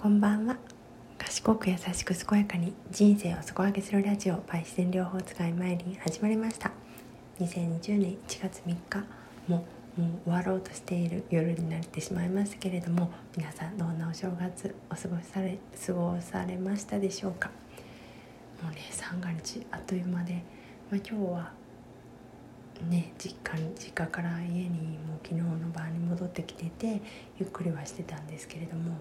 こんばんは。賢く優しく健やかに人生を底上げするラジオパイ自然療法使いマイリン始まりました。2020年1月3日ももう終わろうとしている夜になってしまいましたけれども皆さんどんなお正月お過ごしされ過ごされましたでしょうか？もうね三が日あっという間で、まあ、今日はね実家実家から家にもう昨日の晩に戻ってきててゆっくりはしてたんですけれども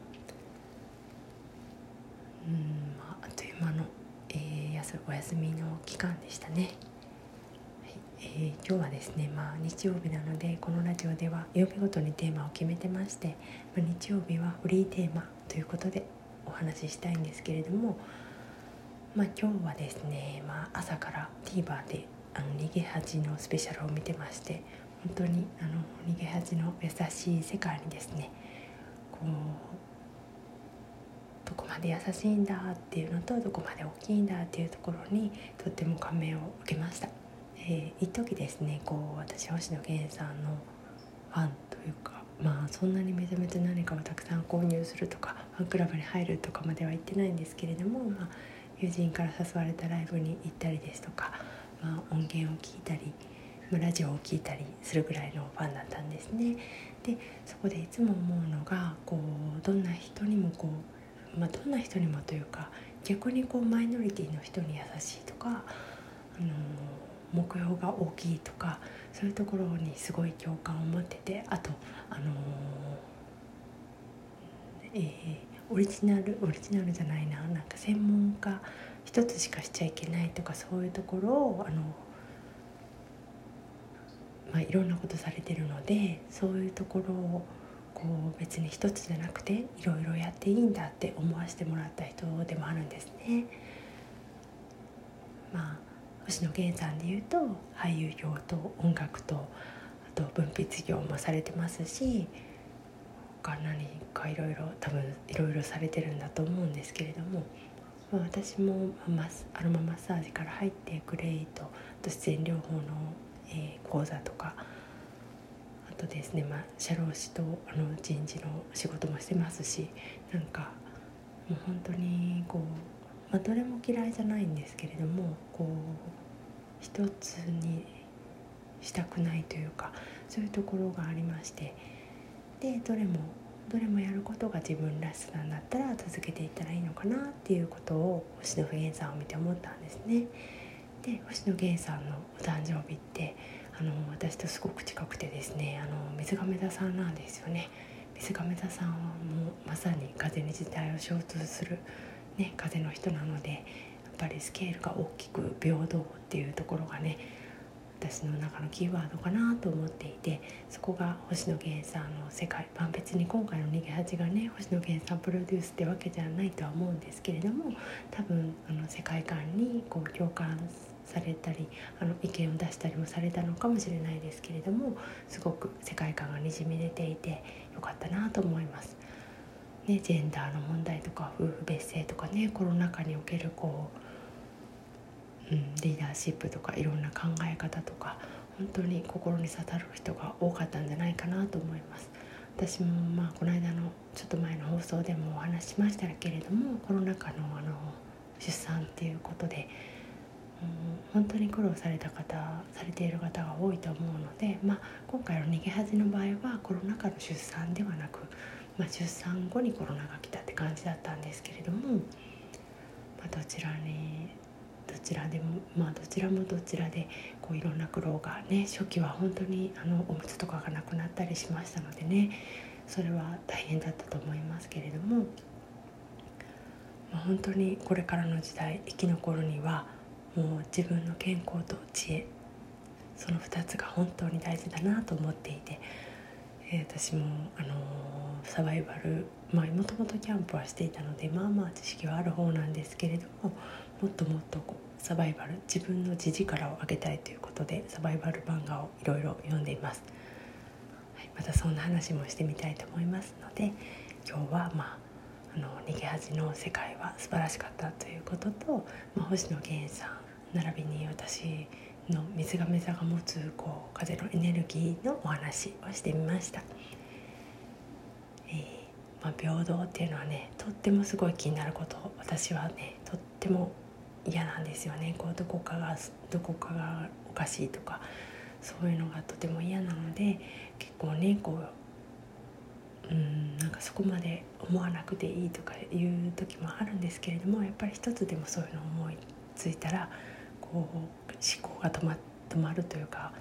うん、まあ、あっという間の、えー、お休みの期間でしたね。えー、今日はですね、まあ、日曜日なのでこのラジオでは曜日ごとにテーマを決めてまして、まあ、日曜日はフリーテーマということでお話ししたいんですけれども、まあ、今日はですね、まあ、朝から TVer であの逃げ恥のスペシャルを見てまして本当にあの逃げ恥の優しい世界にですねこうどこまで優しいんだっていうのとどこまで大きいんだっていうところにとっても感銘を受けました。えー、一時ですねこう私星野源さんのファンというかまあそんなにめちゃめちゃ何かをたくさん購入するとかファンクラブに入るとかまでは言ってないんですけれども、まあ、友人から誘われたライブに行ったりですとかまあ、音源を聞いたり、まあ、ラジオを聴いたりするぐらいのファンだったんですね。でそこでいつも思うのがこうどんな人にもこう、まあ、どんな人にもというか逆にこうマイノリティの人に優しいとか、あの目標が大きいとかそういうところにすごい共感を持っててあと、あのえー、オリジナルオリジナルじゃないななんか専門家一つしかしちゃいけないとかそういうところをあの、まあ、いろんなことされてるのでそういうところをこう別に一つじゃなくていろいろやっていいんだって思わせてもらった人でもあるんですね。まあ星野源さんでいうと俳優業と音楽とあと文筆業もされてますし他何かいろいろ多分いろいろされてるんだと思うんですけれどもまあ、私もアロママッサージから入ってグレイとあと自然療法の、えー、講座とかとですね、まあ、社労士とあの人事の仕事もしてますしなんかもう本当にこう、まあ、どれも嫌いじゃないんですけれどもこう一つにしたくないというかそういうところがありましてでどれもどれもやることが自分らしさなんだったら続けていったらいいのかなっていうことを星野源さんを見て思ったんですね。で星野源さんのお誕生日ってあの私とすごく近くてですねあの水亀座さんなんですよね。水亀座さんはもうまさに風に時代を象徴する、ね、風の人なのでやっぱりスケールが大きく平等っていうところがね私の中のキーワードかなと思っていてそこが星野源さんの世界、まあ、別に今回の「逃げ恥」がね星野源さんプロデュースってわけじゃないとは思うんですけれども多分あの世界観にこう共感されたりあの意見を出したりもされたのかもしれないですけれどもすごく世界観がにじみ出ていてよかったなと思います。ね、ジェンダーの問題とか夫婦別姓とかねコロナ禍におけるこううん、リーダーシップとかいろんな考え方とか本当に心に刺さる人が多かったんじゃないかなと思います私もまあこの間のちょっと前の放送でもお話ししましたけれどもコロナ禍のあの出産っていうことで、本当に苦労された方されている方が多いと思うので、まあ、今回の逃げ恥の場合はコロナ禍の出産ではなく、まあ、出産後にコロナが来たって感じだったんですけれども、まあ、どちらにどちらでもまあどちらもどちらでこういろんな苦労がね初期は本当にあのおむつとかがなくなったりしましたのでねそれは大変だったと思いますけれども、まあ、本当にこれからの時代生き残るにはもう自分の健康と知恵その2つが本当に大事だなと思っていて、えー、私も、あのー、サバイバルまあもともとキャンプはしていたのでまあまあ知識はある方なんですけれどももっともっとこうサバイバル自分の地力を上げたいということでサバイバル漫画をいろいろ読んでいます、はい、またそんな話もしてみたいと思いますので今日はまああの逃げ恥の世界は素晴らしかったということと、まあ、星野源さん並びに私の水亀座が持つこう風のエネルギーのお話をしてみました、えー、まあ、平等っていうのはねとってもすごい気になること。私はねとっても嫌なんですよね。こうどこかがどこかがおかしいとかそういうのがとても嫌なので結構ねこううんなんかそこまで思わなくていいとかいう時もあるんですけれどもやっぱり一つでもそういうのを思いついたらこう思考が止ま止まるというか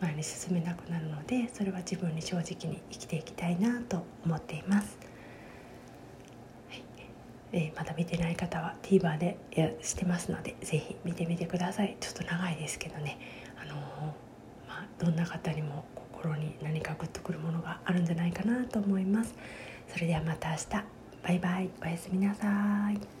前に進めなくなるのでそれは自分に正直に生きていきたいなと思っています。はい。えー、まだ見てない方は TVer でやしてますので是非見てみてください。ちょっと長いですけどね、あのー、まあ、どんな方にも心に何かグッとくるものがあるんじゃないかなと思います。それではまた明日。バイバイ。おやすみなさい。